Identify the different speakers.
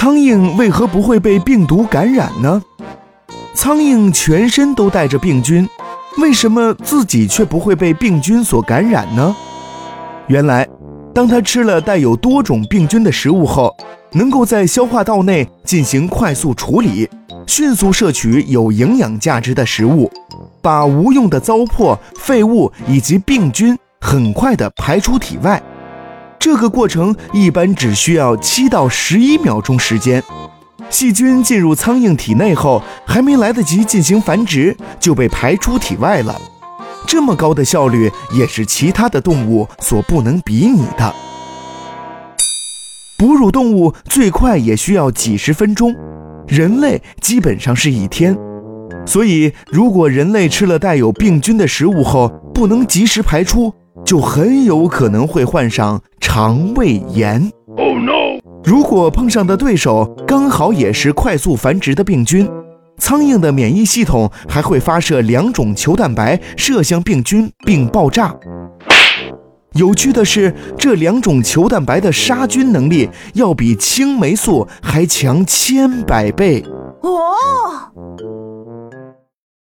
Speaker 1: 苍蝇为何不会被病毒感染呢？苍蝇全身都带着病菌，为什么自己却不会被病菌所感染呢？原来，当它吃了带有多种病菌的食物后，能够在消化道内进行快速处理，迅速摄取有营养价值的食物，把无用的糟粕、废物以及病菌很快地排出体外。这个过程一般只需要七到十一秒钟时间。细菌进入苍蝇体内后，还没来得及进行繁殖，就被排出体外了。这么高的效率，也是其他的动物所不能比拟的。哺乳动物最快也需要几十分钟，人类基本上是一天。所以，如果人类吃了带有病菌的食物后不能及时排出，就很有可能会患上肠胃炎。Oh no！如果碰上的对手刚好也是快速繁殖的病菌，苍蝇的免疫系统还会发射两种球蛋白射向病菌并爆炸。有趣的是，这两种球蛋白的杀菌能力要比青霉素还强千百倍。哦。